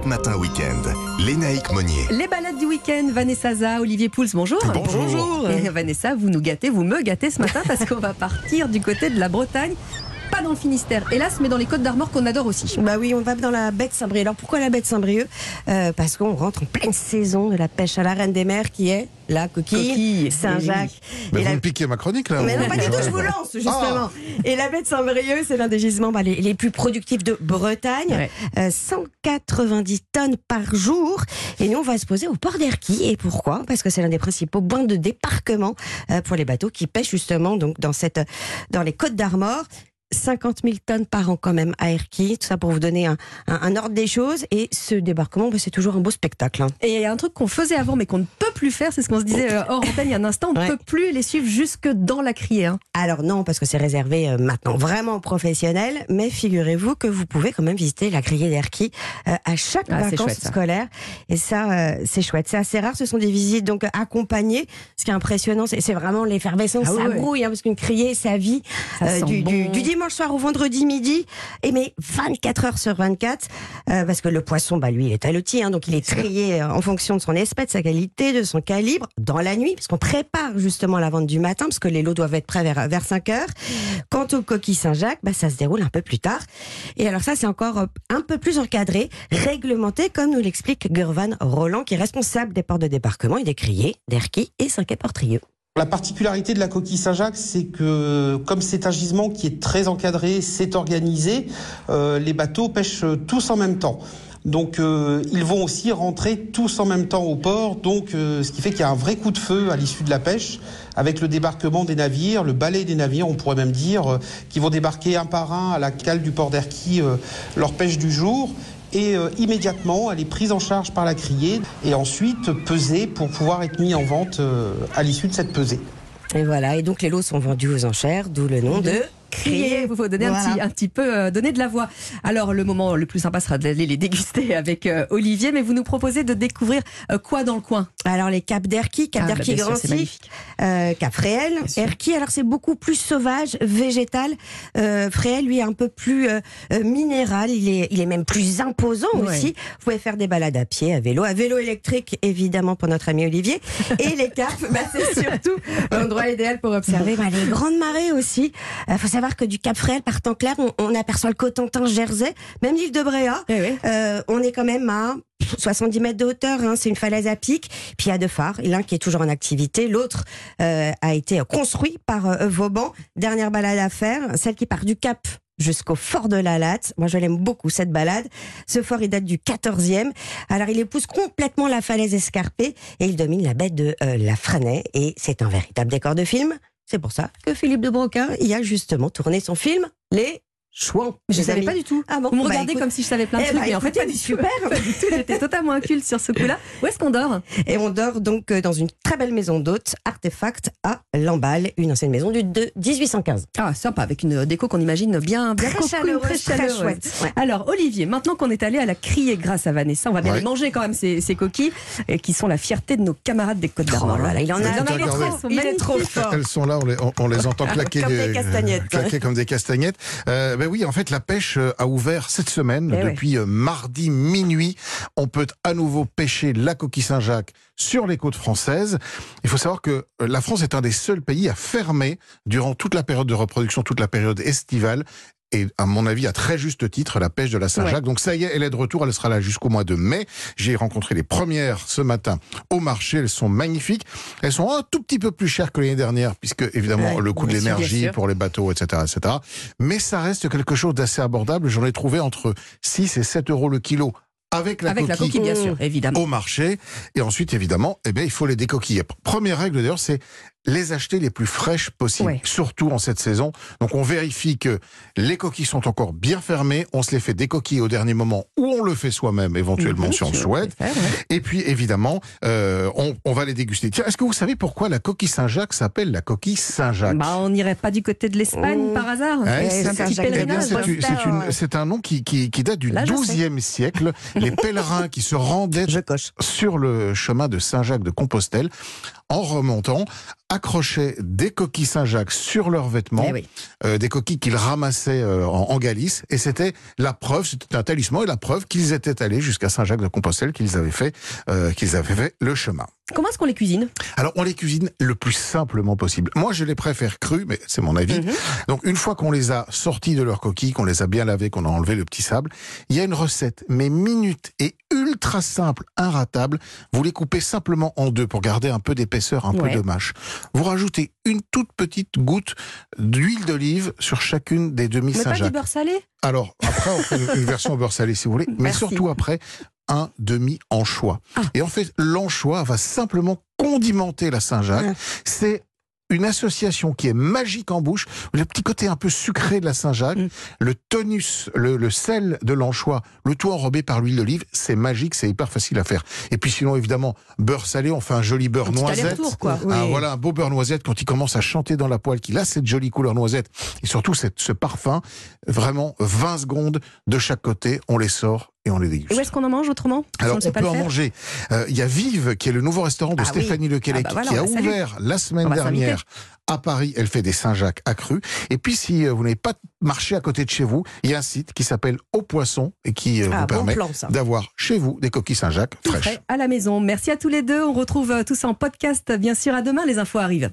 Europe Matin Week-end. Lénaïque Monnier. Les balades du week-end, Vanessa Za, Olivier Pouls, bonjour. Bonjour. Et Vanessa, vous nous gâtez, vous me gâtez ce matin parce qu'on va partir du côté de la Bretagne. Pas dans le Finistère, hélas, mais dans les Côtes d'Armor qu'on adore aussi. Bah oui, on va dans la baie de Saint-Brieuc. Alors pourquoi la baie de Saint-Brieuc? Euh, Parce qu'on rentre en pleine saison de la pêche à la reine des mers qui est la coquille, Coquille, Saint-Jacques. Mais Et vous la- me piquez ma chronique là Mais non, pas du tout, je vous lance justement. Et la baie de Saint-Brieuc, c'est l'un des gisements bah, les, les plus productifs de Bretagne. Ouais. Euh, 190 tonnes par jour. Et nous, on va se poser au port d'Erquy. Et pourquoi? Parce que c'est l'un des principaux points de débarquement euh, pour les bateaux qui pêchent justement donc, dans, cette, dans les côtes d'Armor. 50 000 tonnes par an quand même à Erquy, tout ça pour vous donner un, un- un ordre des choses. Et ce débarquement, bah, c'est toujours un beau spectacle. hein. Et il y a un truc qu'on faisait avant mais qu'on ne peut plus faire, c'est ce qu'on se disait euh, hors antenne il y a un instant, on ne Ouais. peut plus les suivre jusque dans la criée. hein. Alors non, parce que c'est réservé euh, maintenant vraiment aux professionnels, mais figurez-vous que vous pouvez quand même visiter la criée d'Erquy euh, à chaque Ah, vacances chouette, ça. scolaires. Et ça, euh, c'est chouette. C'est assez rare, ce sont des visites donc accompagnées. Ce qui est impressionnant, c'est vraiment l'effervescence, Ah ça ouais. brouille, hein, parce qu'une criée, ça vit Ça du, du- bon. Dimanche soir au vendredi midi, et mais 24 heures sur 24, euh, parce que le poisson, bah lui, il est l'outil, hein, donc il est trié euh, en fonction de son espèce, de sa qualité, de son calibre, dans la nuit, parce qu'on prépare justement la vente du matin, parce que les lots doivent être prêts vers, vers 5 heures. Quant aux coquilles Saint-Jacques, bah, ça se déroule un peu plus tard. Et alors ça, c'est encore euh, un peu plus encadré, réglementé, comme nous l'explique Gurvan Roland, qui est responsable des ports de débarquement et des criers d'Erquy et Saint-Quay-Portrieux. La particularité de la coquille Saint-Jacques, c'est que comme c'est un gisement qui est très encadré, c'est organisé, euh, les bateaux pêchent tous en même temps. Donc euh, ils vont aussi rentrer tous en même temps au port, donc euh, ce qui fait qu'il y a un vrai coup de feu à l'issue de la pêche, avec le débarquement des navires, le balai des navires, on pourrait même dire, qui vont débarquer un par un à la cale du port d'Erquy leur pêche du jour. Et euh, immédiatement, elle est prise en charge par la criée et ensuite pesée pour pouvoir être mis en vente euh, à l'issue de cette pesée. Et voilà, et donc les lots sont vendus aux enchères, d'où le nom de Crier, il faut donner un, petit, un petit peu, euh, donner de la voix. Alors le moment le plus sympa sera d'aller les déguster avec euh, Olivier, mais vous nous proposez de découvrir euh, quoi dans le coin? Alors les caps d'Erquy, Cap Ah, bah, Grancy, magnifique. euh, Cap Fréhel. Erquy. Alors c'est beaucoup plus sauvage, végétal. Fréhel, lui, est un peu plus minéral. Il est, il est même plus imposant Ouais. aussi. Vous pouvez faire des balades à pied, à vélo, à vélo électrique, évidemment pour notre ami Olivier. Et les caps, bah, c'est surtout l'endroit idéal pour observer bah, les grandes marées aussi. Faut savoir que du Cap Fréhel, par temps clair, on, on aperçoit le Cotentin, Jersey, même l'île de Bréa. Eh oui. Euh, on est quand même à 70 mètres de hauteur, hein, c'est une falaise à pic. Puis il y a deux phares, l'un qui est toujours en activité, l'autre euh, a été construit par euh, Vauban. Dernière balade à faire, celle qui part du Cap jusqu'au fort de la Latte. Moi, je l'aime beaucoup, cette balade. Ce fort, il date du 14e. Alors, il épouse complètement la falaise escarpée et il domine la baie de euh, la Fresnay. Et c'est un véritable décor de film. C'est pour ça que Philippe de Broca y a justement tourné son film Les Chouans. Je ne savais amis. pas du tout. Ah bon Vous me Bah, regardez écoute, comme si je savais plein de eh trucs, bah, mais en fait pas du tout. super. Pas du tout. J'étais totalement inculte sur ce coup-là. Où est-ce qu'on dort? Et on dort donc euh, dans une très belle maison d'hôtes, Artefact à Lamballe, une ancienne maison du de 1815. Ah, sympa, avec une déco qu'on imagine bien, bien Très chaleureuse, très très chaleureuse. chouette, ouais. Alors, Olivier, maintenant qu'on est allé à la criée grâce à Vanessa, on va bien Ouais. les manger quand même, ces, ces coquilles, euh, qui sont la fierté de nos camarades des Côtes Oh d'Armor. là, il en a, il Ils sont il est trop fort. Elles sont là, on les, on- on les entend claquer, Comme des castagnettes. claquer comme des castagnettes. Euh, ben oui, en fait, la pêche euh, a ouvert cette semaine, Eh depuis euh, mardi minuit. On peut à nouveau pêcher la coquille Saint-Jacques sur les côtes françaises. Il faut savoir que euh, la France est un des seuls pays à fermer durant toute la période de reproduction, toute la période estivale. Et à mon avis, à très juste titre, la pêche de la Saint-Jacques. Donc ça y est, elle est de retour, elle sera là jusqu'au mois de mai. J'ai rencontré les premières ce matin au marché, elles sont magnifiques. Elles sont un tout petit peu plus chères que l'année dernière, puisque évidemment Ouais, le coût de l'énergie pour les bateaux, etc., etc. Mais ça reste quelque chose d'assez abordable. J'en ai trouvé entre 6 et 7 euros le kilo avec la Avec la coquille coquille, bien sûr, évidemment. au marché. Et ensuite, évidemment, eh bien, il faut les décoquiller. Première règle d'ailleurs, c'est les acheter les plus fraîches possibles, Ouais. surtout en cette saison. Donc on vérifie que les coquilles sont encore bien fermées, on se les fait décoquiller au dernier moment ou on le fait soi-même éventuellement Mhm, si on le souhaite. faire, ouais. Et puis évidemment, euh, on, on va les déguster. Tiens, est-ce que vous savez pourquoi la coquille Saint-Jacques s'appelle la coquille Saint-Jacques? Bah, on n'irait pas du côté de l'Espagne Oh. par hasard Ouais, C'est un nom qui, qui, qui date du Là, je sais. XIIe siècle. Les pèlerins qui se rendaient sur le chemin de Saint-Jacques de Compostelle en remontant accrochaient des coquilles Saint-Jacques sur leurs vêtements, Eh oui. euh, des coquilles qu'ils ramassaient euh, en, en Galice, et c'était la preuve, c'était un talisman et la preuve qu'ils étaient allés jusqu'à Saint-Jacques de Compostelle, qu'ils avaient fait, euh, qu'ils avaient fait le chemin. Comment est-ce qu'on les cuisine? Alors, on les cuisine le plus simplement possible. Moi, je les préfère crus, mais c'est mon avis. Mhm. Donc, une fois qu'on les a sortis de leur coquille, qu'on les a bien lavés, qu'on a enlevé le petit sable, il y a une recette, mais minute et ultra simple, inratable. Vous les coupez simplement en deux pour garder un peu d'épaisseur, un Ouais. peu de mâche. Vous rajoutez une toute petite goutte d'huile d'olive sur chacune des demi Mais pas du beurre salé? Alors, après, on fait une, une version beurre salé si vous voulez, mais Merci. surtout après, un demi-anchois. Ah. Et en fait, l'anchois va simplement condimenter la Saint-Jacques. Ah. C'est une association qui est magique en bouche. Le petit côté un peu sucré de la Saint-Jacques, Mm. le tonus, le, le sel de l'anchois, le tout enrobé par l'huile d'olive, c'est magique, c'est hyper facile à faire. Et puis sinon, évidemment, beurre salé, on fait un joli beurre Un noisette. quoi. Ah, Oui. voilà, un beau beurre noisette quand il commence à chanter dans la poêle, qu'il a cette jolie couleur noisette. Et surtout, cette, ce parfum, vraiment 20 secondes de chaque côté, on les sort et on les déguste. Et où est-ce qu'on en mange autrement? Alors, on peut en faire manger. Euh, Il y a Vive, qui est le nouveau restaurant de Ah oui. Stéphanie Lequelec, Ah bah voilà, qui a ouvert la semaine dernière à Paris. Elle fait des Saint-Jacques accrus. Et puis, si euh, vous n'avez pas marché à côté de chez vous, il y a un site qui s'appelle Au Poisson et qui euh, Ah, vous permet d'avoir chez vous des coquilles Saint-Jacques fraîches. prêt à la maison. Merci à tous les deux. On retrouve tout ça en podcast. Bien sûr, à demain, les infos arrivent.